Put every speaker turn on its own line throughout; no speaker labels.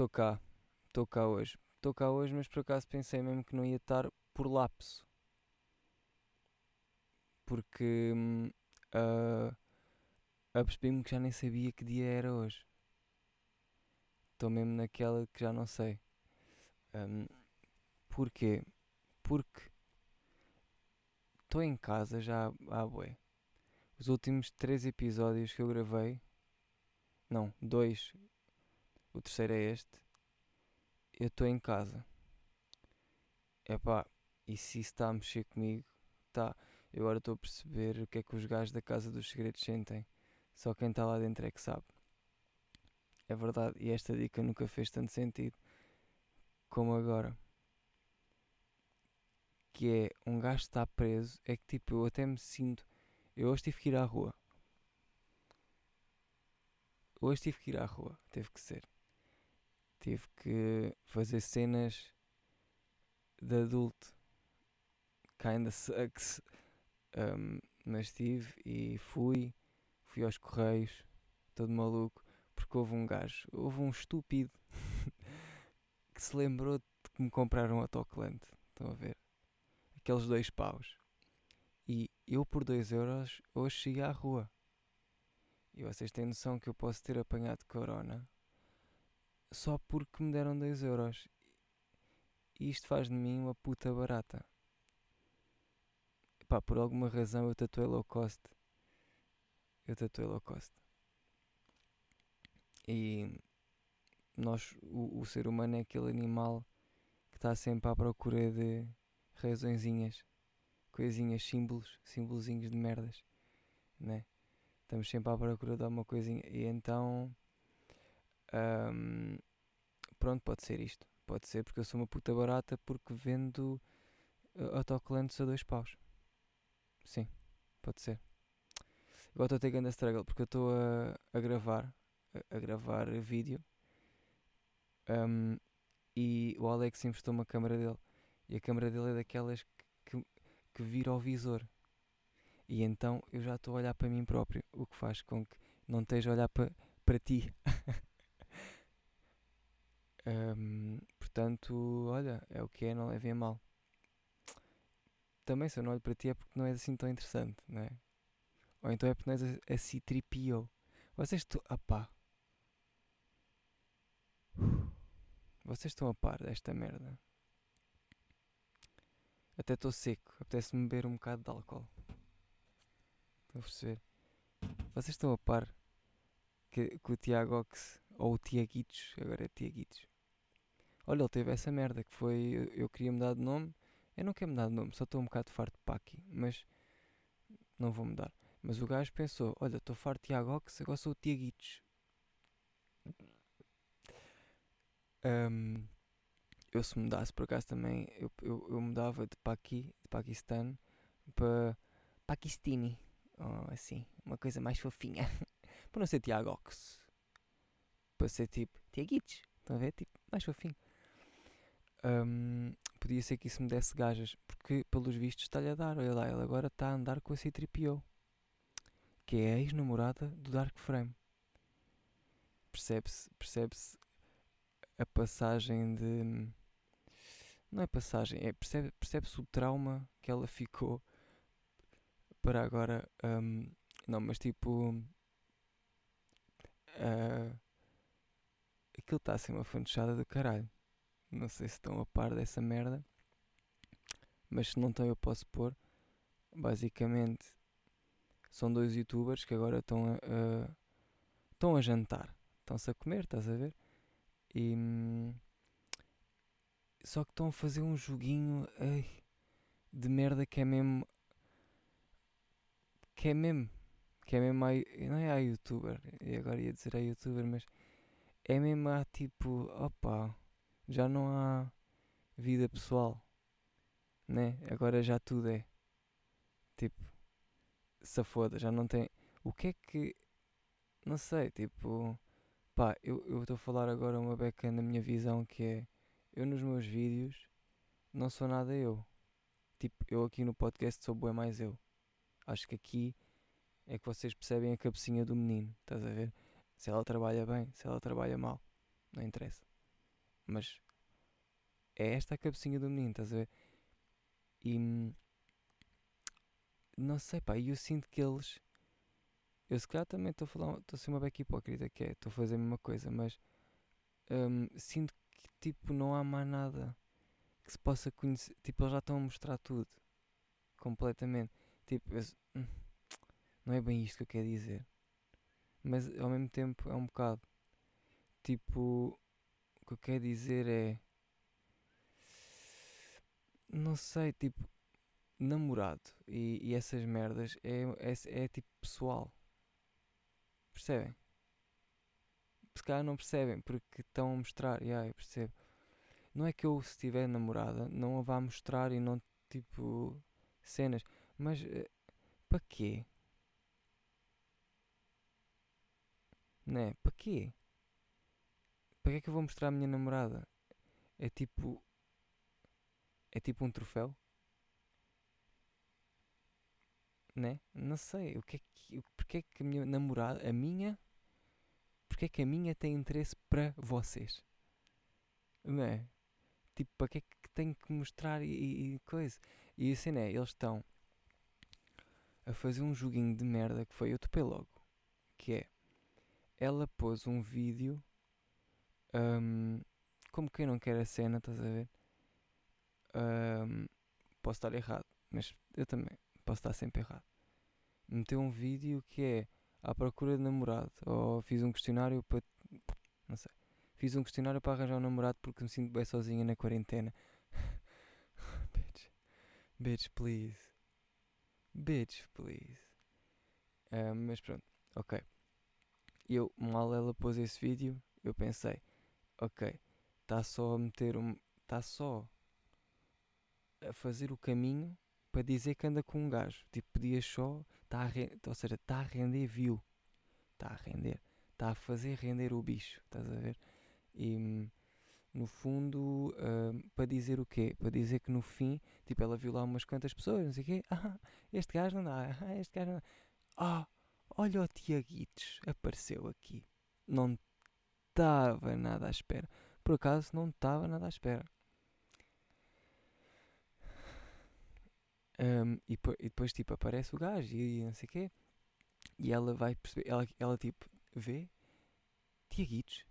Estou cá, estou cá hoje. Estou cá hoje, mas por acaso pensei mesmo que não ia estar por lapso. Porque uh, apercebi-me que já nem sabia que dia era hoje. Estou mesmo naquela que já não sei. Um, porquê? Porque estou em casa já há bué. Os últimos três episódios que eu gravei, não, dois, o terceiro é este, eu estou em casa. Epá, e se isso está a mexer comigo, tá. Eu agora estou a perceber o que é que os gajos da Casa dos Segredos sentem. Só quem está lá dentro é que sabe. É verdade, e esta dica nunca fez tanto sentido como agora. Que é, um gajo está preso, é que tipo, eu até me sinto. Eu hoje tive que ir à rua. Hoje tive que ir à rua, teve que ser. Tive que fazer cenas de adulto. Kinda sucks. Um, mas tive e fui. Fui aos correios, todo maluco porque houve um gajo, houve um estúpido que se lembrou de que me compraram um autocolante. Estão a ver? Aqueles dois paus. E eu por 2 euros hoje cheguei à rua. E vocês têm noção que eu posso ter apanhado corona só porque me deram 2 euros. E isto faz de mim uma puta barata. Pá, por alguma razão eu tatuei low cost. Eu tatuei low cost. E nós, o, o ser humano é aquele animal que está sempre à procura de razõezinhas, coisinhas, símbolos, símbolozinhos de merdas, né? Estamos sempre à procura de alguma coisinha. E então, um, pronto, pode ser isto. Pode ser porque eu sou uma puta barata porque vendo uh, autocolantes a dois paus. Sim, pode ser. Agora estou a ter grande struggle porque eu estou a, a gravar a, gravar vídeo um, e o Alex emprestou uma câmera dele e a câmera dele é daquelas que, que, que vira ao visor e então eu já estou a olhar para mim próprio, o que faz com que não esteja a olhar para, para ti. um, portanto, olha, é o que é, não levem a mal. Também se eu não olho para ti é porque não és assim tão interessante, não é? Ou então é porque não és assim tripio. Vocês estão. Ah Vocês estão a par desta merda? Até estou seco, apetece-me beber um bocado de álcool. Estão a perceber? Vocês estão a par que, que o Tiago Ox, ou o Tiaguitos, agora é Tiaguitos. Olha, ele teve essa merda que foi. Eu, queria mudar de nome. Eu não quero mudar de nome, só estou um bocado farto de Paqui, mas não vou mudar. Mas o gajo pensou: olha, estou farto de Tiago Ox, agora sou o Tiaguitos. Um, eu se mudasse por acaso também, eu, eu, eu mudava de Paqui, de Paquistão para Paquistini, assim, uma coisa mais fofinha. para não ser Tiagox, para ser tipo Tiaguitos, estão a ver? Tipo, mais fofinho. Um, podia ser que isso me desse gajas, porque pelos vistos está-lhe a dar. Olha lá, ele agora está a andar com a C-3PO, que é a ex-namorada do Dark Frame. Percebe-se percebe-se a passagem de. Não é passagem, é, percebe, percebe-se o trauma que ela ficou para agora. Um, não, mas tipo. Uh, aquilo está a ser uma fantochada do caralho. Não sei se estão a par dessa merda. Mas se não estão, eu posso pôr. Basicamente, são dois youtubers que agora estão a, a estão a jantar. Estão-se a comer, estás a ver? E, só que estão a fazer um joguinho ai, de merda que é mesmo. Que é mesmo. Que é mesmo. A, não é a youtuber. E agora ia dizer a youtuber, mas. É mesmo a tipo. Opa. Já não há vida pessoal. Né? Agora já tudo é. Tipo. Se foda, já não tem. O que é que. Não sei, tipo Pá, eu estou a falar agora uma beca na minha visão que é eu nos meus vídeos não sou nada eu. Tipo, eu aqui no podcast sou bem mais eu. Acho que aqui é que vocês percebem a cabecinha do menino, estás a ver? Se ela trabalha bem, se ela trabalha mal, não interessa. Mas é esta a cabecinha do menino, estás a ver? E não sei, pá, eu sinto que eles. Eu se calhar também estou a falar, estou a ser uma beca hipócrita, que é, estou a fazer a mesma coisa, mas hum, sinto que tipo não há mais nada que se possa conhecer. Tipo, eles já estão a mostrar tudo completamente. Tipo, eu, hum, não é bem isto que eu quero dizer, mas ao mesmo tempo é um bocado. Tipo, que eu quero dizer é. Não sei, tipo, namorado e, e essas merdas é, é, é tipo pessoal. Percebem? Se calhar não percebem porque estão a mostrar. Yeah, eu percebo. Não é que eu, se tiver namorada, não a vá mostrar e não tipo cenas, mas uh, para quê? Né? Para quê? Para que é que eu vou mostrar a minha namorada? É tipo. É tipo um troféu? Né? Não sei. O que é que, porque é que a minha namorada, a minha, porque é que a minha tem interesse para vocês? Não é? Tipo, para que é que tenho que mostrar e, e coisa? E assim é, eles estão a fazer um joguinho de merda que foi, eu topei logo, que é, ela pôs um vídeo, um, como quem não quer a cena, estás a ver? Um, posso estar errado, mas eu também posso estar sempre errado. Meteu um vídeo que é à procura de namorado, ou fiz um questionário para, não sei, fiz um questionário para arranjar um namorado porque me sinto bem sozinha na quarentena. bitch, bitch, please, bitch, please. Uh, mas pronto, ok. Eu, mal ela pôs esse vídeo, eu pensei, ok, está só a meter um. Está só a fazer o caminho para dizer que anda com um gajo. Tipo, podia só. Tá a ou seja, está a render view. Está a render. Está a fazer render o bicho. Estás a ver? E no fundo, uh, para dizer o quê? Para dizer que no fim, tipo, ela viu lá umas quantas pessoas, não sei o quê. Ah, este gajo não dá. Ah, este gajo não dá. Ah, olha o Tiaguitos. Apareceu aqui. Não estava nada à espera. Por acaso, não estava nada à espera. Um, e, e, depois, tipo, aparece o gajo e, e, não sei o quê. E ela vai perceber, ela, ela tipo, vê Tiaguitos.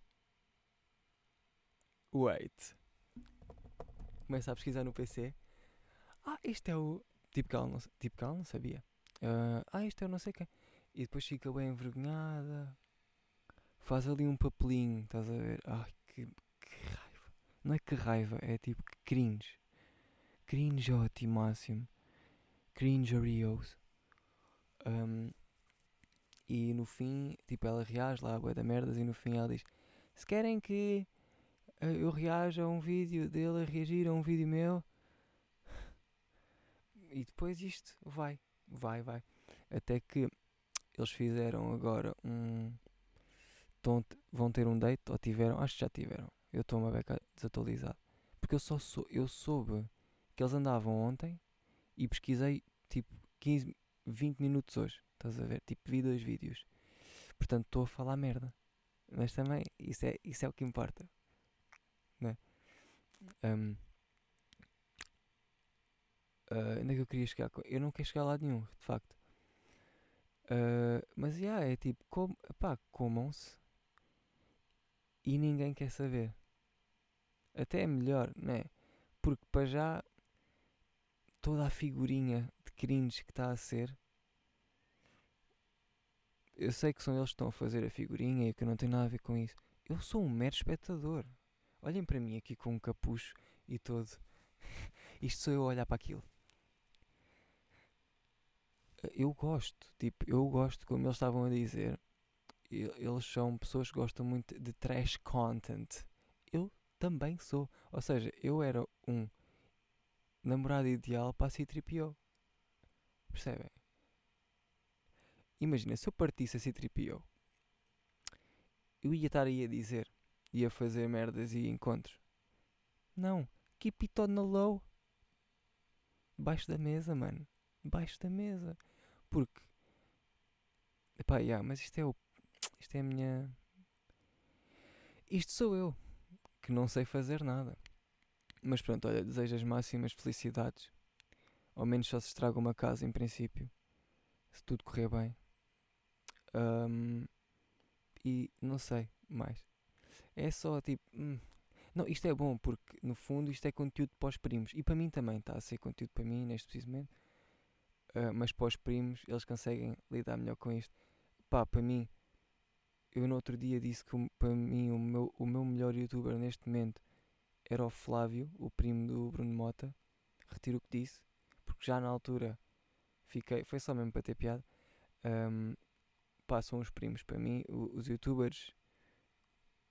Wait. Começa a pesquisar no PC. Ah, este é o. Tipo que ela não, tipo que não sabia. Uh, ah, este é o não sei quem. E depois fica bem envergonhada. Faz ali um papelinho, estás a ver? Ai, que, que raiva. Não é que raiva, é tipo que cringe. Cringe ótimo máximo cringe Oreos. Um, e no fim, tipo, ela reage lá, boa da merdas, e no fim ela diz: Se querem que uh, eu reaja a um vídeo dele a reagir a um vídeo meu. E depois isto vai, vai, vai. Até que eles fizeram agora um. Vão ter um date, ou tiveram, acho que já tiveram. Eu estou uma beca desatualizado. Porque eu só sou, eu soube que eles andavam ontem e pesquisei tipo 15, 20 minutos hoje. Estás a ver? Tipo, vi dois vídeos. Portanto, estou a falar merda. Mas também, isso é, isso é o que importa. Não é? Um, uh, onde é que eu queria chegar? Eu não quero chegar a lado nenhum, de facto. Uh, mas já, yeah, é tipo, com, pá, comam-se e ninguém quer saber. Até é melhor, né? Porque para já toda a figurinha de cringe que está a ser. Eu sei que são eles que estão a fazer a figurinha e que eu não tenho nada a ver com isso. Eu sou um mero espectador. Olhem para mim aqui com um capucho e todo. Isto sou eu a olhar para aquilo. Eu gosto, tipo, eu gosto, como eles estavam a dizer, eles são pessoas que gostam muito de trash content. Eu também sou. Ou seja, eu era um namorado ideal para a C-3PO. Percebem? Imagina, se eu partisse a C-3PO, eu ia estar aí a dizer, ia fazer merdas e encontros. Não, keep it on the low. Baixo da mesa, mano. Baixo da mesa. Porque, epá, yeah, mas isto é o, isto é a minha, isto sou eu. que não sei fazer nada. Mas pronto, olha, desejo as máximas felicidades. Ao menos só se estraga uma casa em princípio. Se tudo correr bem. Um, e não sei mais. É só tipo. Hum, não, isto é bom porque no fundo isto é conteúdo para os primos. E para mim também está a ser conteúdo para mim neste preciso momento. Uh, mas para os primos eles conseguem lidar melhor com isto. Pá, para mim, eu no outro dia disse que para mim o meu, o meu melhor youtuber neste momento era o Flávio, o primo do Bruno Mota. Retiro o que disse, porque já na altura fiquei, foi só mesmo para ter piada. Um, passam os primos para mim, os youtubers,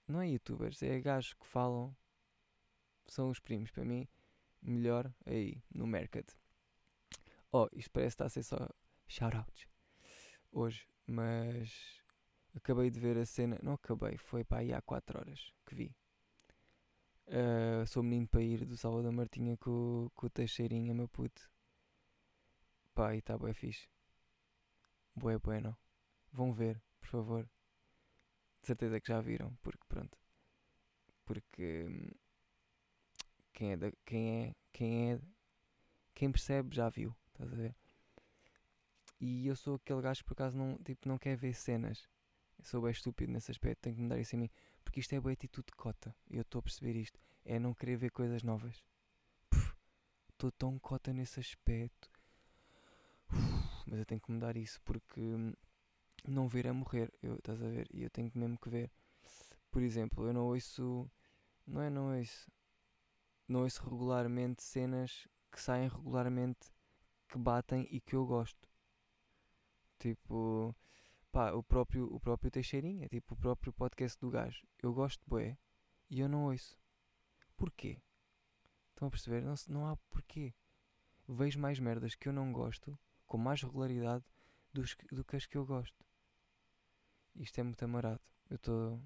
não é youtubers, é gajos que falam, são os primos para mim, melhor aí no mercado. Oh, isto parece estar a ser só shoutouts hoje, mas acabei de ver a cena, não acabei, foi para aí há 4 horas que vi. Uh, sou menino para ir do Salvador Martinha com, com o Teixeirinha, meu puto. Pá, e tá bué fixe. Bué bueno. Vão ver, por favor. De certeza que já viram, porque pronto. Porque quem é, da, quem é, quem é, quem percebe já viu, estás a ver? E eu sou aquele gajo que por acaso não, tipo, não quer ver cenas. Eu sou bem estúpido nesse aspecto, tenho que mudar isso em mim. Porque isto é boa atitude de cota. Eu estou a perceber isto. É não querer ver coisas novas. Estou tão cota nesse aspecto. Uf, mas eu tenho que mudar isso porque hum, não ver é morrer. Eu, estás a ver? E eu tenho mesmo que ver. Por exemplo, eu não ouço. Não é não ouço. Não ouço regularmente cenas que saem regularmente que batem e que eu gosto. Tipo pá, o próprio, o próprio Teixeirinha, tipo o próprio podcast do gajo. Eu gosto de bué e eu não ouço. Porquê? Estão a perceber? Não, não há porquê. Vejo mais merdas que eu não gosto com mais regularidade dos, do que as que eu gosto. Isto é muito amarado. Eu estou.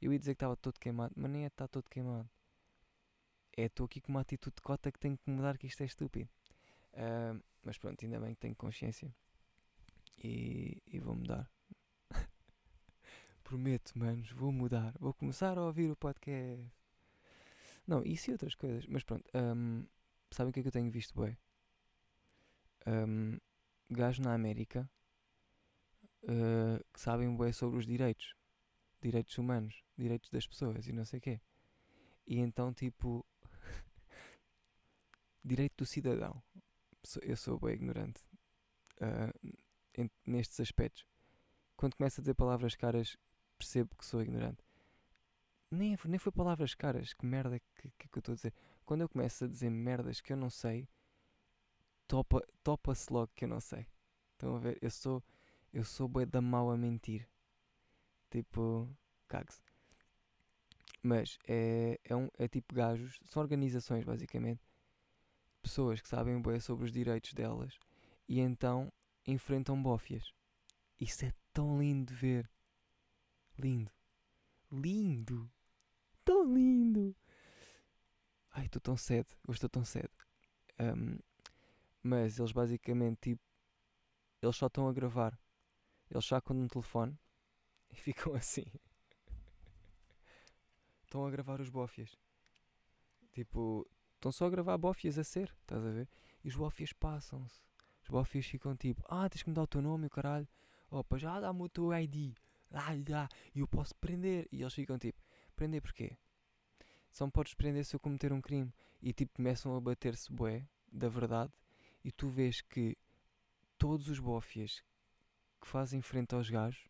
Eu ia dizer que estava todo queimado, mas nem é estar todo queimado. É estou aqui com uma atitude de cota que tenho que mudar, que isto é estúpido. Uh, mas pronto, ainda bem que tenho consciência e, e vou mudar. Prometo, manos, vou mudar. Vou começar a ouvir o podcast. Não, isso e outras coisas. Mas pronto, um, sabem o que é que eu tenho visto, bem? Um, gajos na América uh, que sabem bem sobre os direitos. Direitos humanos, direitos das pessoas e não sei o quê. E então, tipo, direito do cidadão. Eu sou bem ignorante. Uh, nestes aspectos. Quando começo a dizer palavras caras, percebo que sou ignorante. Nem, nem foi palavras caras, que merda que, que, que eu estou a dizer. Quando eu começo a dizer merdas que eu não sei, topa-se topa logo que eu não sei. Estão a ver? Eu sou, eu sou boi da mal a mentir. Tipo, cague-se. Mas é, é, um, é tipo gajos, são organizações basicamente, pessoas que sabem bem sobre os direitos delas e então enfrentam bófias. Isso é tão lindo de ver. Lindo. Lindo. Tão lindo. Ai, estou tão cedo. Hoje estou tão cedo. Um, mas eles basicamente, tipo, eles só estão a gravar. Eles sacam um telefone e ficam assim. estão a gravar os bófias. Tipo, estão só a gravar bófias a ser, estás a ver? E os bófias passam-se. Os bofis ficam tipo, ah, tens que me dar o teu nome, o caralho. Opa, já dá-me o teu ID. Ah, já. E eu posso prender. E eles ficam tipo, prender porquê? Só me podes prender se eu cometer um crime. E tipo, começam a bater-se bué, da verdade. E tu vês que todos os bofias que fazem frente aos gajos,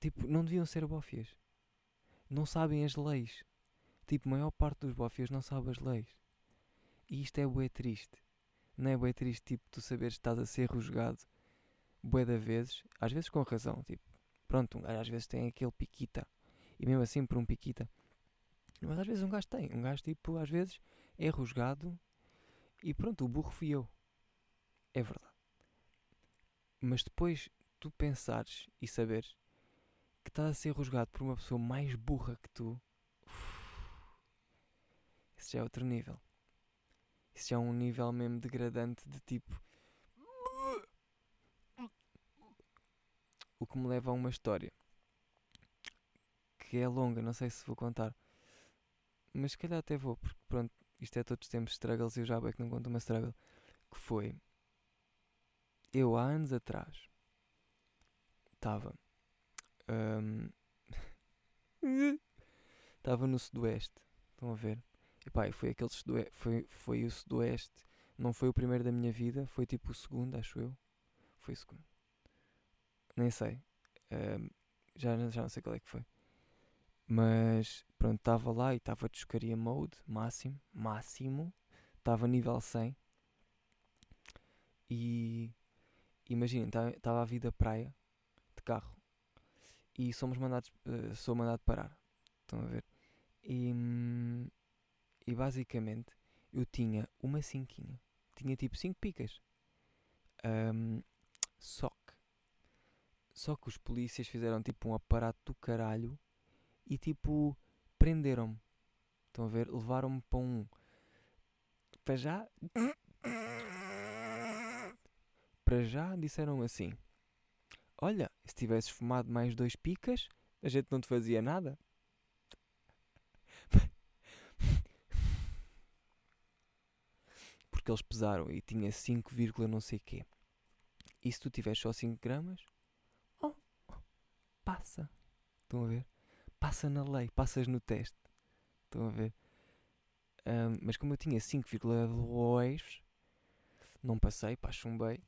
tipo, não deviam ser bofias. Não sabem as leis. Tipo, a maior parte dos bofias não sabe as leis. E isto é bué triste. Não é bué triste, tipo, tu saberes que estás a ser rusgado bué da vezes, às vezes com razão, tipo, pronto, um gajo às vezes tem aquele piquita, e mesmo assim por um piquita, mas às vezes um gajo tem, um gajo tipo, às vezes é rusgado, e pronto, o burro fui eu. É verdade. Mas depois tu pensares e saberes que estás a ser rusgado por uma pessoa mais burra que tu, uf, esse já é outro nível. Isso é um nível mesmo degradante de tipo. O que me leva a uma história que é longa, não sei se vou contar. mas se calhar até vou, porque pronto, isto é todos os tempos struggles e eu já bem que não conto uma struggle. Que foi. Eu há anos atrás estava. Estava no Sudoeste. Estão a ver? E pá, foi aquele sudoeste, foi, foi o Sudoeste. Não foi o primeiro da minha vida, foi tipo o segundo, acho eu. Foi o segundo. Nem sei. já, já não sei qual é que foi. Mas pronto, estava lá e estava de escaria mode, máximo, máximo. Estava nível 100. E imaginem, estava a vida praia de carro. E somos mandados, uh, sou mandado parar. Estão a ver? E, e basicamente eu tinha uma cinquinha. Tinha tipo 5 picas. Um, só que. Só que os polícias fizeram tipo um aparato do caralho e tipo prenderam-me. Estão a ver? Levaram-me para um. Para já. Para já disseram assim: Olha, se tivesses fumado mais dois picas, a gente não te fazia nada. Porque eles pesaram e tinha 5, não sei quê. E se tu tiveres só 5 gramas, oh, passa. Estão a ver? Passa na lei, passas no teste. Estão a ver? Um, mas como eu tinha 5,2, não passei, pá, chumbei.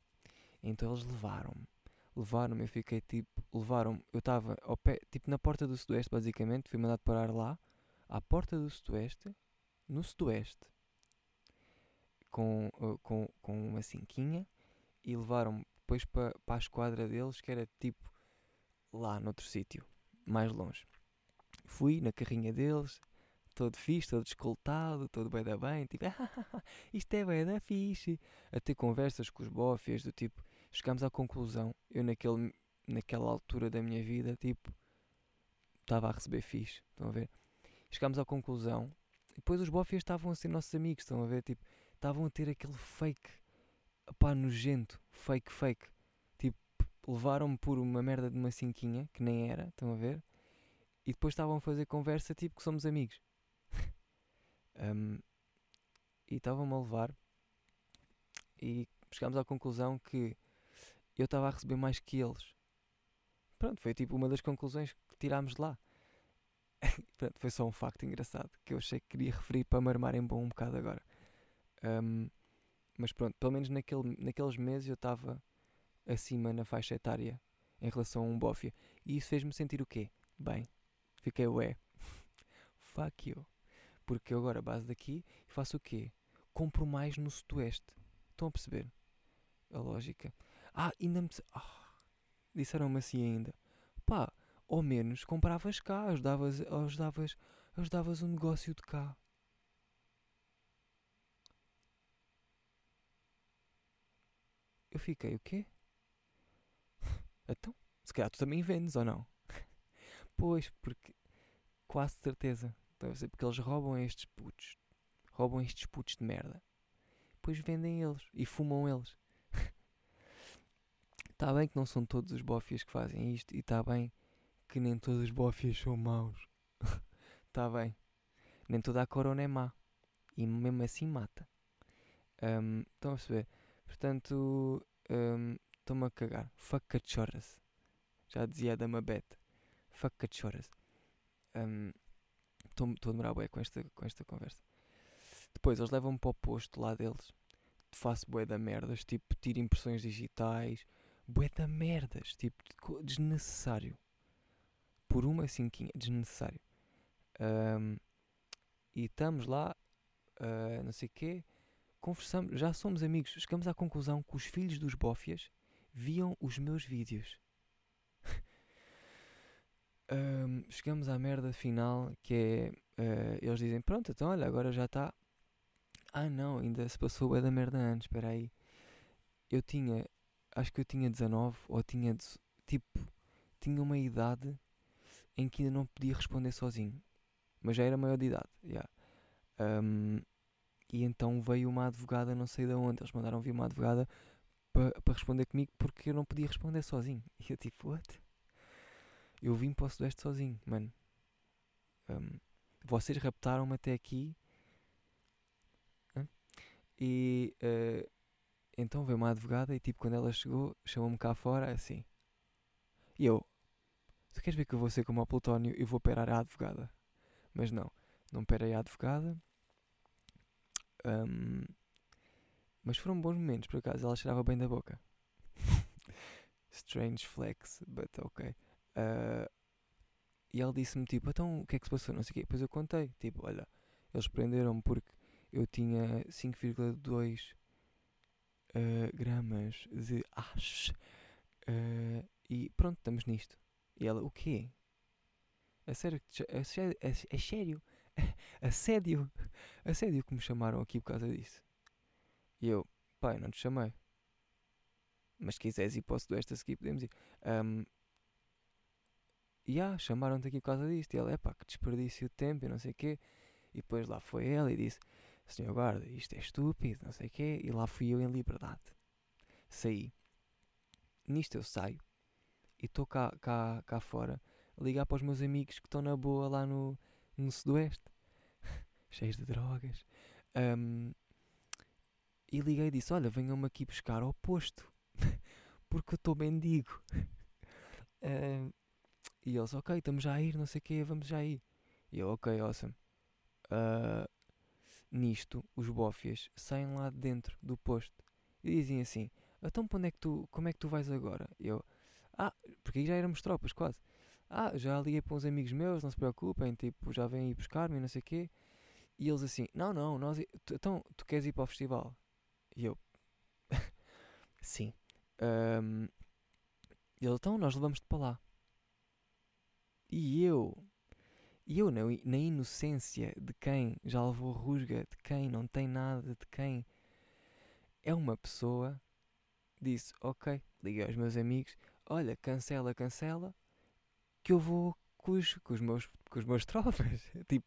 Então eles levaram-me. Levaram-me, eu fiquei tipo. Levaram-me, eu estava ao pé, tipo na porta do Sudoeste, basicamente. Fui mandado parar lá, à porta do Sudoeste, no Sudoeste, com, uh, com, com uma cinquinha. E levaram-me depois para pa a esquadra deles, que era tipo lá noutro sítio, mais longe. Fui na carrinha deles, todo fixe, todo escoltado, todo bem da bem, tipo, ah, isto é bem da fixe. A ter conversas com os bófias, do tipo, chegámos à conclusão, eu naquele, naquela altura da minha vida, tipo, estava a receber fixe, estão a ver? Chegámos à conclusão, e depois os bófias estavam a ser nossos amigos, estão a ver? Tipo, estavam a ter aquele fake, pá, nojento, fake, fake. Tipo, levaram-me por uma merda de uma cinquinha, que nem era, estão a ver? E depois estavam a fazer conversa, tipo, que somos amigos. um, e estavam-me a levar, e chegámos à conclusão que eu estava a receber mais que eles. Pronto, foi tipo uma das conclusões que tirámos de lá. Pronto, foi só um facto engraçado que eu achei que queria referir para me armarem bom um bocado agora. Um, mas pronto, pelo menos naquele, naqueles meses eu estava acima na faixa etária em relação a um bófia. E isso fez-me sentir o quê? Bem, fiquei ué. Fuck you. Porque eu agora base daqui faço o quê? Compro mais no sudoeste. Estão a perceber? A lógica. Ah, ainda me. Ah, Disseram-me assim ainda. Pá, ao menos compravas cá, ajudavas, ajudavas, ajudavas o negócio de cá. Fiquei, o quê? Então, se calhar tu também vendes ou não? pois, porque quase certeza. Ser porque eles roubam estes putos. Roubam estes putos de merda. Depois vendem eles e fumam eles. Está bem que não são todos os bofias que fazem isto e está bem que nem todos os bofias são maus. Está bem. Nem toda a corona é má. E mesmo assim mata. Um, estão a perceber? Portanto, estou-me um, a cagar. Fuck cachorras. Já dizia a Dama Beth. Fuck cachorras. Estou um, a demorar bem com esta, com esta conversa. Depois eles levam-me para o posto lá deles. Faço bué da merdas, tipo, tiro impressões digitais, bué da merdas, tipo, desnecessário. Por uma cinquinha, desnecessário. Um, e estamos lá, uh, não sei o quê, conversamos, já somos amigos. Chegamos à conclusão que os filhos dos bófias viam os meus vídeos. um, chegamos à merda final que é. Uh, eles dizem: Pronto, então olha, agora já está. Ah não, ainda se passou a da merda antes, espera aí. Eu tinha acho que eu tinha 19 ou tinha, tipo, tinha uma idade em que ainda não podia responder sozinho. Mas já era maior de idade, yeah. Um, e então veio uma advogada, não sei de onde, eles mandaram vir uma advogada para pa responder comigo porque eu não podia responder sozinho. E eu tipo, what? Eu vim para o Sudeste sozinho, mano. Um, vocês raptaram-me até aqui. Hã? E uh, então veio uma advogada e tipo quando ela chegou, chamou-me cá fora assim. E eu, tu queres ver que eu vou ser como o Plutónio e vou operar a advogada? Mas não, não perei a advogada. Um, mas foram bons momentos, por acaso, ela cheirava bem da boca. Strange flex, but ok. Uh, e ela disse-me tipo, então o que é que se passou? Não sei o quê. Depois eu contei, tipo, olha, eles prenderam-me porque eu tinha 5,2 uh, gramas de hash. Uh, e pronto, estamos nisto. E ela, o quê? Sério, a sério, assédio, assédio que me chamaram aqui por causa disso. E eu, pai, não te chamei. Mas se quiseres ir para o Sudoeste a seguir, podemos ir. Um, e ah, chamaram-te aqui por causa disto. E ela, é pá, que desperdício de tempo e não sei o quê. E depois lá foi ela e disse, senhor guarda, isto é estúpido, não sei o quê. E lá fui eu em liberdade. Saí. Nisto eu saio. E estou cá, cá, cá fora ligar para os meus amigos que estão na boa lá no, no Sudoeste. Cheios de drogas. Um, e liguei e disse: Olha, venham-me aqui buscar ao posto, porque eu estou mendigo. uh, e eles: Ok, estamos já a ir, não sei o quê, vamos já ir. E eu: Ok, awesome. Uh, nisto, os bofias saem lá de dentro do posto e dizem assim: Então, onde é que tu, como é que tu vais agora? Eu: Ah, porque aí já éramos tropas, quase. Ah, já liguei para uns amigos meus, não se preocupem, tipo, já vêm ir buscar-me, não sei o quê. E eles assim: Não, não, nós, então, tu queres ir para o festival? E eu, sim. Um, ele, então nós levamos-te para lá. E eu, e eu na, na inocência de quem já levou rusga, de quem não tem nada, de quem é uma pessoa, disse: Ok, liguei aos meus amigos, olha, cancela, cancela, que eu vou com os, com os, meus, com os meus tropas. tipo,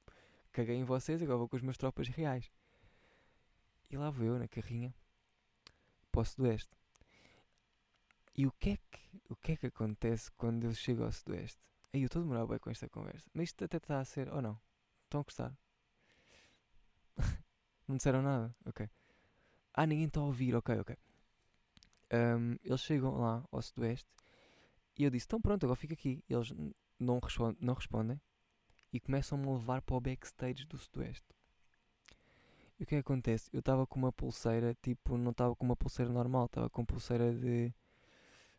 caguei em vocês, agora vou com os meus tropas reais. E lá vou eu na carrinha para o Sudoeste. E o que é que, o que, é que acontece quando eu chego ao Sudoeste? Aí eu estou a demorar bem com esta conversa. Mas isto até está a ser. Ou não? Estão a gostar? não disseram nada? Ok. Ah, ninguém está a ouvir. Ok, ok. Um, eles chegam lá ao Sudoeste e eu disse: Então pronto, agora fica aqui. Eles não, respondem, não respondem e começam-me a levar para o backstage do Sudoeste. E o que é que acontece? Eu estava com uma pulseira, tipo, não estava com uma pulseira normal, estava com pulseira de.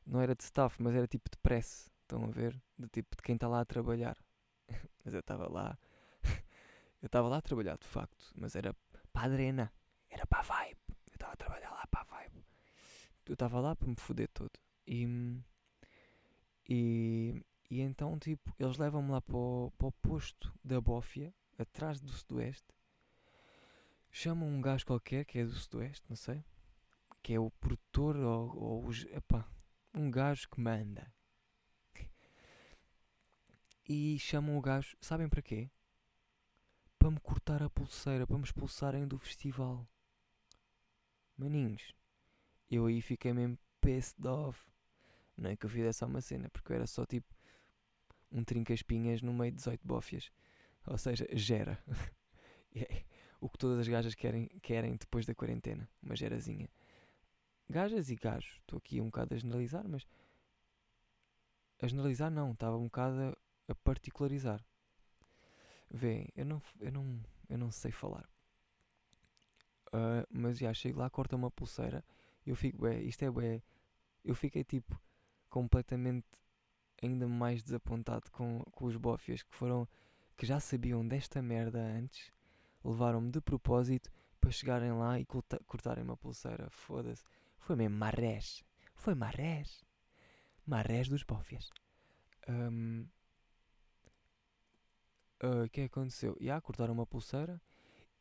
Não era de staff, mas era tipo de press. Estão a ver? De tipo de quem está lá a trabalhar. mas eu estava lá. eu estava lá a trabalhar, de facto. Mas era para a arena. Era para a vibe. Eu estava a trabalhar lá para a vibe. Eu estava lá para me foder todo. E. E. E então, tipo, eles levam-me lá para o, para o posto da Bófia, atrás do Sudoeste chamam um gajo qualquer que é do Sudoeste, não sei, que é o produtor ou, ou epá, um gajo que manda. E chamam o gajo, sabem para quê? Para me cortar a pulseira, para me expulsarem do festival. Maninhos, eu aí fiquei mesmo pissed off. Não é que eu fizesse uma cena, porque eu era só tipo um trinca-espinhas no meio de 18 bófias. Ou seja, gera. o que todas as gajas querem, querem depois da quarentena, uma gerazinha. Gajas e gajos, estou aqui um bocado a generalizar, mas a generalizar não, estava um bocado a, particularizar. Vê, eu não, eu não, eu não sei falar. Uh, mas já chego lá, corta uma pulseira eu fico, ué, isto é bué. Eu fiquei tipo completamente ainda mais desapontado com, com os bofias que foram que já sabiam desta merda antes levaram-me de propósito para chegarem lá e cortarem uma pulseira. Foda-se. Foi mesmo marrés. Foi marrés. Marrés dos bófias. Um, uh, o que é que aconteceu? E yeah, cortaram uma pulseira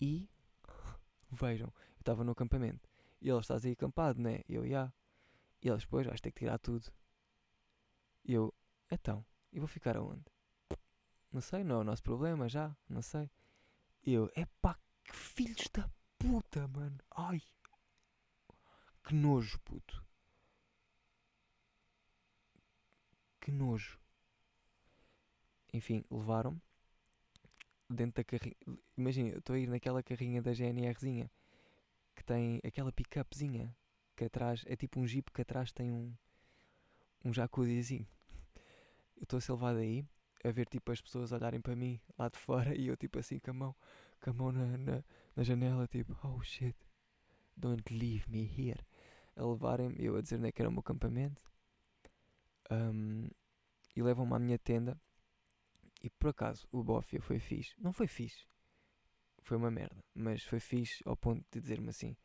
e vejam, eu estava no acampamento e eles estás aí acampado, né? Eu, já. Yeah. E eles, depois vais ter que tirar tudo. E eu, então, e vou ficar aonde? Não sei, não é o nosso problema já, não sei. Eu, é pá, que filhos da puta, mano. Ai, que nojo, puto. Que nojo. Enfim, levaram-me. dentro da carrinha. Imagina, eu estou a ir naquela carrinha da GNRzinha que tem aquela pick-upzinha que atrás é tipo um jeep que atrás tem um, um jacuzzizinho. Eu estou a ser levado aí a ver tipo as pessoas olharem para mim lá de fora e eu tipo assim com a mão, com a mão na, na, na janela, tipo, oh shit, don't leave me here. A levarem-me, eu a dizer onde é que era o meu acampamento. Um, e levam-me à minha tenda. E por acaso o Bófia foi fixe. Não foi fixe. Foi uma merda. Mas foi fixe ao ponto de dizer-me assim: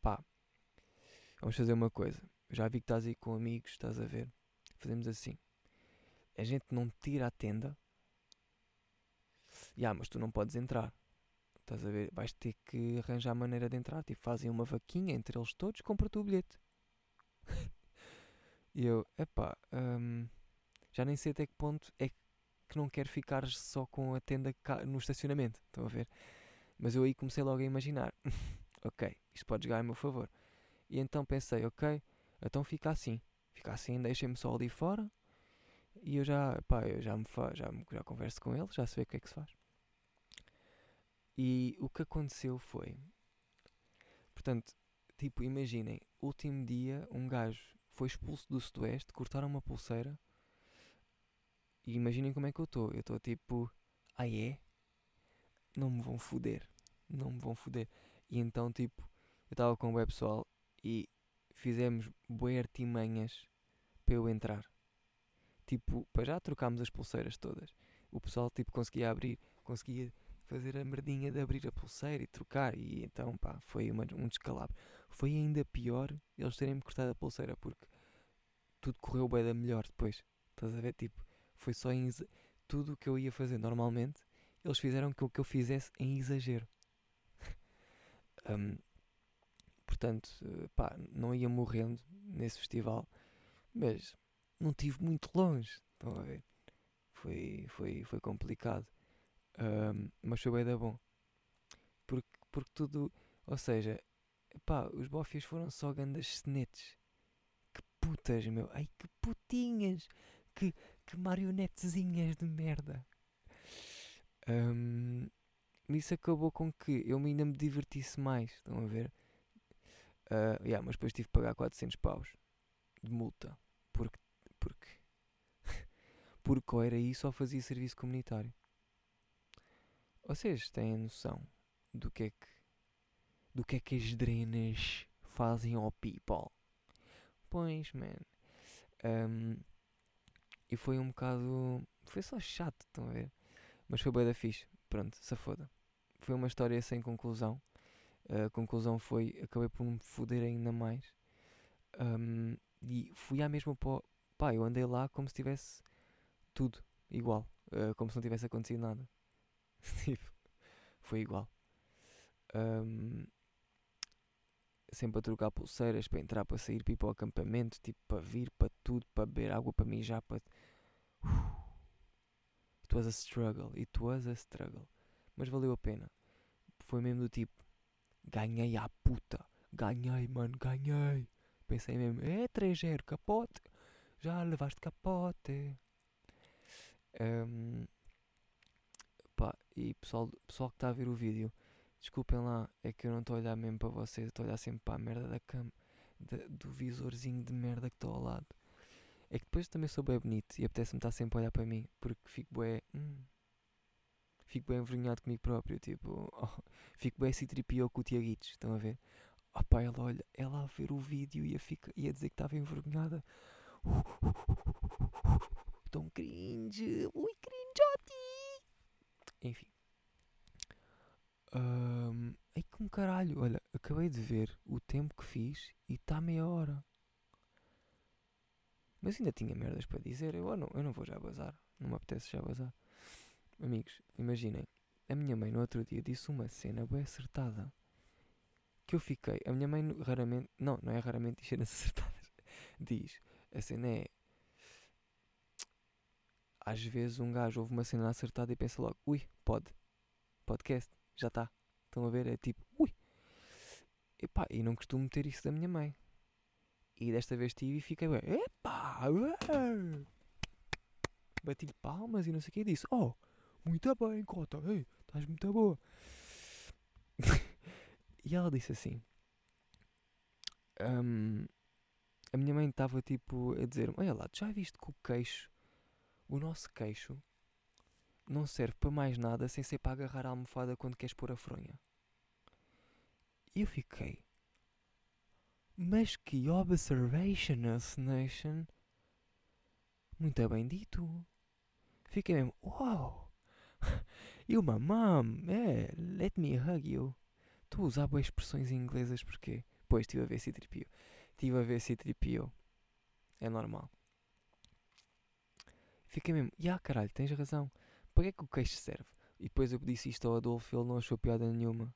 pá, vamos fazer uma coisa. Já vi que estás aí com amigos, estás a ver? Fazemos assim. A gente não tira a tenda. Ya, mas tu não podes entrar. Estás a ver? Vais ter que arranjar maneira de entrar. Tipo, fazem uma vaquinha entre eles todos, compra-te o bilhete. e eu, epá, hum, já nem sei até que ponto é que não quero ficar só com a tenda no estacionamento. Estão a ver? Mas eu aí comecei logo a imaginar: ok, isto pode jogar a meu favor. E então pensei: ok, então fica assim. Fica assim, deixem-me só ali fora. E eu já, pá, eu já me fa já, já converso com ele, já sei o que é que se faz. E o que aconteceu foi. Portanto, tipo, imaginem, último dia um gajo foi expulso do Sudoeste, cortaram uma pulseira. E imaginem como é que eu estou. Eu estou tipo, ah é? Não me vão foder. Não me vão foder. E então, tipo, eu estava com o web pessoal e fizemos boas artimanhas para eu entrar. Tipo, para já trocámos as pulseiras todas. O pessoal, tipo, conseguia abrir, conseguia fazer a merdinha de abrir a pulseira e trocar. E então, pá, foi uma, um descalabro. Foi ainda pior eles terem-me cortado a pulseira, porque tudo correu bem da melhor depois. Estás a ver? Tipo, foi só em tudo o que eu ia fazer normalmente, eles fizeram que o que eu fizesse em exagero. um, portanto, pá, não ia morrendo nesse festival, mas não tive muito longe. Estão a ver? Foi, foi, foi complicado. Um, mas foi bem da bom. Porque, porque tudo. Ou seja, pá, os bofias foram só grandes cenetes. Que putas, meu. Ai, que putinhas. Que, que marionetezinhas de merda. Um, isso acabou com que eu ainda me divertisse mais. Estão a ver? Uh, yeah, mas depois tive que pagar 400 paus de multa. Porque. Porque. porque ou era isso ou fazia serviço comunitário. Vocês têm noção do que é que do que é que as drenas fazem ao people? Pois, man. Um, e foi um bocado. Foi só chato, estão a ver? Mas foi bem da fixe. Pronto, se foda. Foi uma história sem conclusão. A conclusão foi. Acabei por me foder ainda mais. Um, e fui à mesma. Pó, pá, eu andei lá como se tivesse tudo igual. Uh, como se não tivesse acontecido nada. tipo, foi igual. Um, sempre a trocar pulseiras para entrar, para sair, para ir para o acampamento, tipo, para vir, para tudo, para beber água, para mijar, para. It was a struggle, it was a struggle. Mas valeu a pena. Foi mesmo do tipo, ganhei à puta, ganhei, mano, ganhei. Pensei mesmo, é 3-0, capote, já levaste capote. Um, Pá, e pessoal, pessoal que está a ver o vídeo, desculpem lá, é que eu não estou a olhar mesmo para vocês, estou a olhar sempre para a merda da cama, de, do visorzinho de merda que estou ao lado. É que depois também sou bem bonito e apetece-me estar sempre a olhar para mim, porque fico bem. Hum, fico bem envergonhado comigo próprio, tipo, oh, fico bem citripio com o Tiaguitos, estão a ver? Oh pá, ela olha, ela a ver o vídeo e ia, fica, ia dizer que estava envergonhada. Tão cringe, ui cringeote! Enfim. Um, ai com caralho, olha, acabei de ver o tempo que fiz e está meia hora. Mas ainda tinha merdas para dizer, eu não, eu não vou já bazar, não me apetece já bazar. Amigos, imaginem, a minha mãe no outro dia disse uma cena bem acertada. Que eu fiquei, a minha mãe raramente, não, não é raramente cenas acertadas. Diz, a cena é às vezes um gajo ouve uma cena acertada e pensa logo, ui, pode, podcast, já está. Estão a ver? É tipo, ui. Epá, e não costumo ter isso da minha mãe. E desta vez tive e fiquei, epá, bati-lhe palmas e não sei o que e disse, oh, Muito bem, cota, ei, estás muito boa. e ela disse assim: hum, A minha mãe estava tipo a dizer: Olha lá, tu já viste que o queixo, o nosso queixo, não serve para mais nada sem ser para agarrar a almofada quando queres pôr a fronha. E eu fiquei. Mas que observation, Nation. Muito bem dito. Fiquei mesmo, uau! You my mom, é, let me hug you. Estou a usar boas expressões inglesas porque, pois, estive a ver se tripio. Estive a ver se tripio. É normal. Fiquei mesmo, ya yeah, caralho, tens razão. Para que é que o queixo serve? E depois eu disse isto ao Adolfo ele não achou piada nenhuma.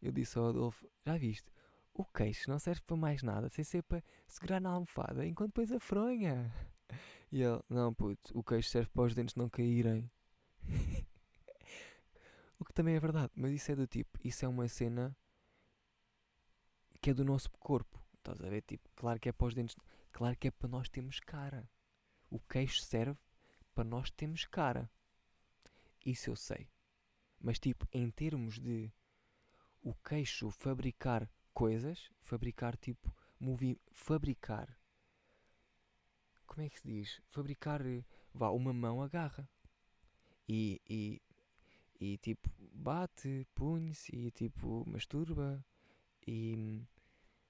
Eu disse ao Adolfo, já viste? O queixo não serve para mais nada, sem ser para segurar na almofada enquanto pões a fronha. E ele, não puto, o queixo serve para os dentes não caírem. o que também é verdade, mas isso é do tipo, isso é uma cena que é do nosso corpo. Estás a ver? Tipo, claro que é para os dentes, claro que é para nós termos cara. O queixo serve para nós termos cara. Isso eu sei. Mas tipo, em termos de o queixo fabricar coisas, fabricar tipo, movi fabricar como é que se diz? Fabricar, vá, uma mão agarra. E, e, e tipo, bate, punhe-se e tipo, masturba e,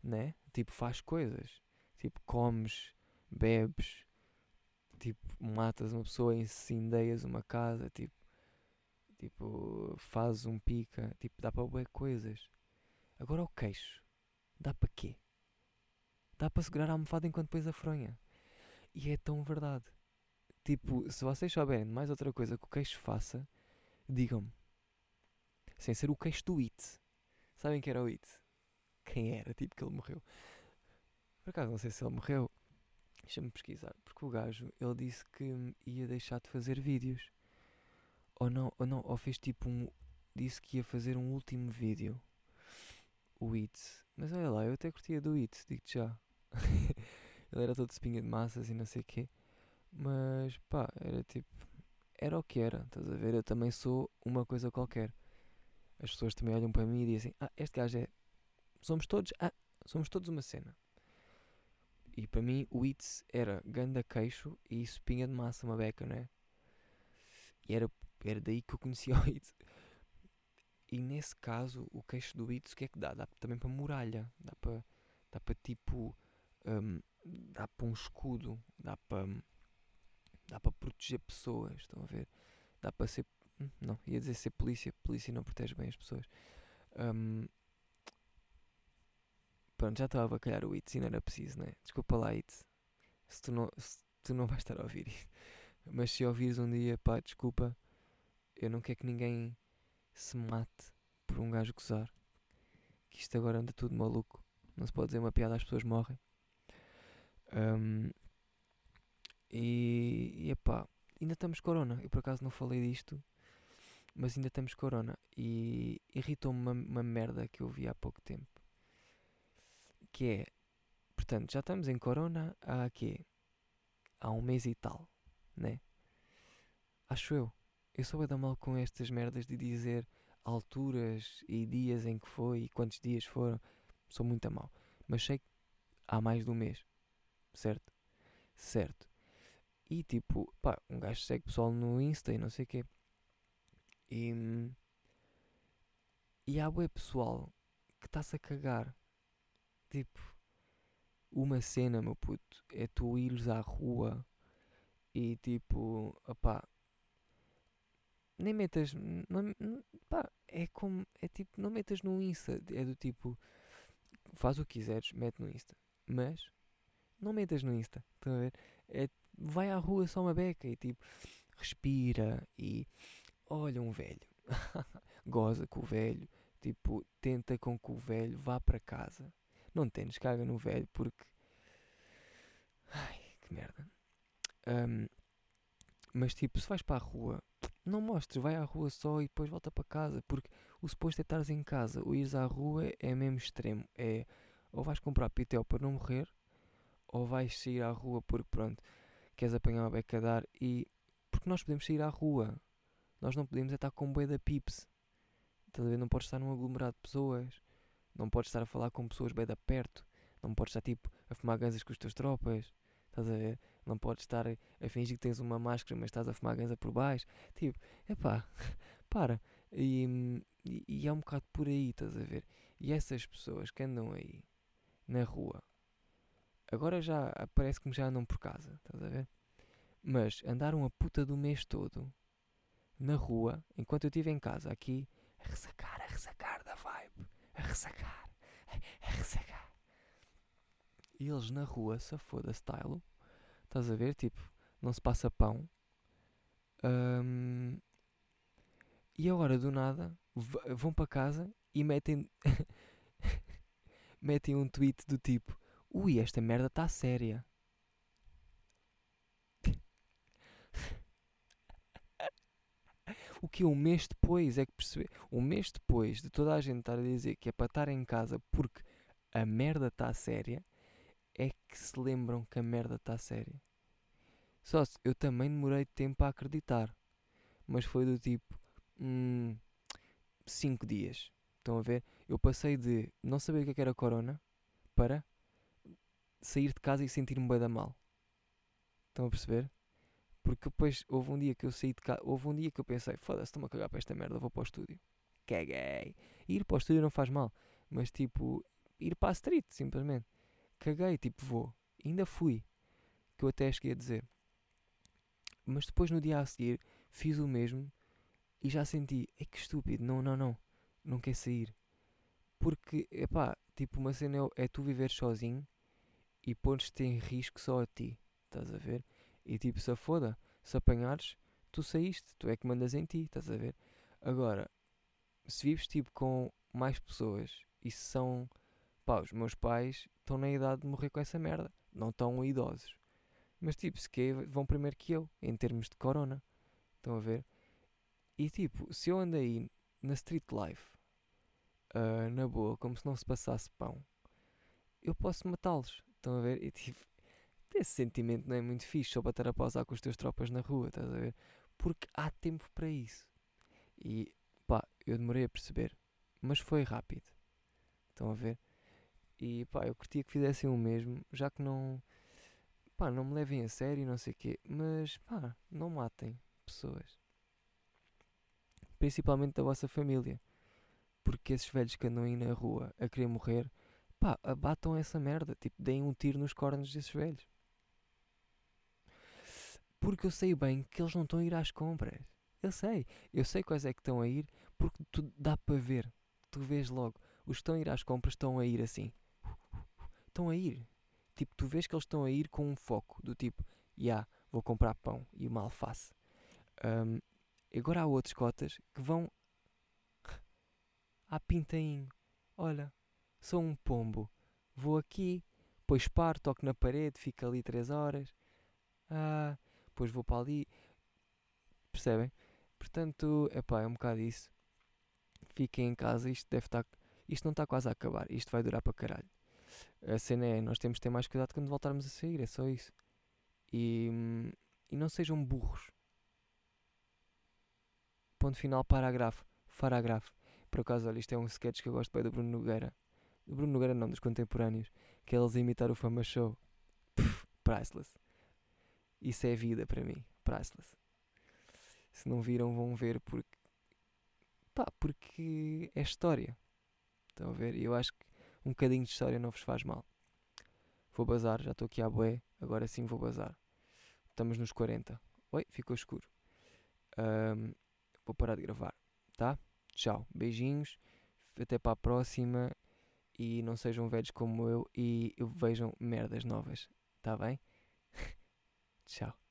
né? Tipo, faz coisas. Tipo, comes, bebes, tipo, matas uma pessoa, incendeias uma casa, tipo, tipo, fazes um pica, tipo, dá para ver coisas. Agora o queixo, dá para quê? Dá para segurar a almofada enquanto pões a fronha. E é tão verdade. Tipo, se vocês souberem mais outra coisa que o queixo faça, digam-me. Sem ser o queixo do It. Sabem que era o It? Quem era? Tipo que ele morreu. Por acaso não sei se ele morreu. Deixa-me pesquisar. Porque o gajo, ele disse que ia deixar de fazer vídeos. Ou não, ou não, ou fez tipo um. Disse que ia fazer um último vídeo. O It. Mas olha lá, eu até curtia do It, digo-te já. Ele era todo espinha de massas e não sei o quê. Mas pá, era tipo. Era o que era, estás a ver? Eu também sou uma coisa qualquer. As pessoas também olham para mim e dizem: Ah, este gajo é. Somos todos. Ah, somos todos uma cena. E para mim o Itz era ganda queixo e espinha de massa, uma beca, não é? E era, era daí que eu conhecia o Itz. E nesse caso, o queixo do Itz, o que é que dá? Dá também para muralha. Dá para, dá para tipo. Um, dá para um escudo, dá para dá para proteger pessoas, estão a ver? Dá para ser hum, não, ia dizer ser polícia, polícia não protege bem as pessoas. Um, pronto, já estava a calhar o Itz e não era preciso, né? Desculpa lá, Itz, se tu não, se tu não vais estar a ouvir isto. Mas se ouvires um dia, pá, desculpa, eu não quero que ninguém se mate por um gajo gozar. Que isto agora anda tudo maluco. Não se pode dizer uma piada, as pessoas morrem. Um, e, e epá, ainda estamos corona. Eu por acaso não falei disto, mas ainda estamos corona. E irritou-me uma, uma merda que eu vi há pouco tempo. Que é, portanto, já estamos em corona há quê? Há um mês e tal, né? Acho eu. Eu sou bem mal com estas merdas de dizer alturas e dias em que foi e quantos dias foram. Sou muito a mal. Mas sei que há mais de um mês certo? Certo. E tipo, pá, um gajo segue pessoal no Insta e não sei o quê. E, e há bué pessoal que está-se a cagar. Tipo, uma cena, meu puto, é tu ires à rua e tipo, opá, nem metas, não, é como, é tipo, não metas no Insta, é do tipo, faz o que quiseres, mete no Insta, mas não metas no Insta, estão a ver? É, vai à rua só uma beca e tipo, respira e olha um velho, goza com o velho, tipo, tenta com que o velho vá para casa. Não tens caga no velho porque. Ai, que merda. Um, mas tipo, se vais para a rua, não mostres, vai à rua só e depois volta para casa, porque o suposto é estares em casa, ou ires à rua é mesmo extremo. É ou vais comprar pitel para não morrer, ou vais sair à rua porque pronto, queres apanhar uma beca dar e porque nós podemos sair à rua. Nós não podemos é estar com bué da pips. Estás a ver? Não podes estar num aglomerado de pessoas. Não podes estar a falar com pessoas bem da perto. Não podes estar tipo a fumar ganzas com os teus tropas. Estás a ver? Não podes estar a, fingir que tens uma máscara, mas estás a fumar ganza por baixo. Tipo, epá, para. E, e, e é um bocado por aí, estás a ver? E essas pessoas que andam aí na rua, agora já parece que já andam por casa, estás a ver? Mas andaram a puta do mês todo na rua, enquanto eu estive em casa aqui, a ressacar, a ressacar a ressacar, a, ressacar. E eles na rua, se foda style, estás a ver? Tipo, não se passa pão. Um, e agora do nada vão para casa e metem metem um tweet do tipo Ui, esta merda está séria. O que um mês depois é que perceber. Um mês depois de toda a gente estar a dizer que é para estar em casa porque a merda está séria, é que se lembram que a merda está séria. Só se eu também demorei tempo a acreditar. Mas foi do tipo. Hum, cinco dias. Estão a ver? Eu passei de não saber o que, é era corona para sair de casa e sentir-me bem da mal. Estão a perceber? Porque depois houve um dia que eu saí de casa, houve um dia que eu pensei, foda-se, estou-me a cagar para esta merda, vou para o estúdio. Caguei. Ir para o estúdio não faz mal, mas tipo, ir para a street, simplesmente. Caguei, tipo, vou. Ainda fui. Que eu até cheguei a dizer. Mas depois no dia a seguir fiz o mesmo e já senti, é que estúpido, não, não, não, não quer sair. Porque, epá, tipo, uma cena é, é tu viver sozinho e pões-te em risco só a ti, estás a ver? E tipo, se a foda, se apanhares, tu saíste, tu é que mandas em ti, estás a ver? Agora, se vives tipo com mais pessoas e se são, pá, os meus pais estão na idade de morrer com essa merda, não estão idosos. Mas tipo, se que vão primeiro que eu, em termos de corona. Estão a ver? E tipo, se eu andei na street life, uh, na boa, como se não se passasse pão, eu posso matá-los. Estão a ver? E tipo, esse sentimento não é muito fixe só para estar a pausar com os teus tropas na rua, estás a ver? Porque há tempo para isso. E pá, eu demorei a perceber, mas foi rápido. Estão a ver? E pá, eu curtia que fizessem o mesmo, já que não. pá, não me levem a sério, não sei o quê, mas pá, não matem pessoas principalmente da vossa família. Porque esses velhos que andam aí na rua a querer morrer, pá, abatam essa merda. Tipo, deem um tiro nos cornos desses velhos. Porque eu sei bem que eles não estão a ir às compras. Eu sei. Eu sei quais é que estão a ir porque tu dá para ver. Tu vês logo. Os que estão a ir às compras estão a ir assim. Estão a ir. Tipo, tu vês que eles estão a ir com um foco. Do tipo, já, yeah, vou comprar pão e uma alface. Um, Agora há outros cotas que vão à pintainho. Olha, sou um pombo. Vou aqui, depois paro, toco na parede, fico ali 3 horas. Ah, depois vou para ali. Percebem? Portanto, epá, é um bocado isso. Fiquem em casa, isto deve estar. Isto não está quase a acabar, isto vai durar para caralho. A cena é, nós temos de ter mais cuidado quando voltarmos a sair, é só isso. E, e não sejam burros ponto final, parágrafo, parágrafo. Por acaso, olha, isto é um sketch que eu gosto bem do Bruno Nogueira. Do Bruno Nogueira não, dos contemporâneos. Que é eles imitar o Fama Show. Pff, priceless. Isso é vida para mim. Priceless. Se não viram, vão ver porque... Pá, porque é história. Estão a ver? E eu acho que um bocadinho de história não vos faz mal. Vou bazar, já estou aqui à boé. Agora sim vou bazar. Estamos nos 40. Oi, ficou escuro. Um, vou parar de gravar, tá? Tchau, beijinhos, até para a próxima e não sejam velhos como eu e vejam merdas novas, tá bem? Tchau.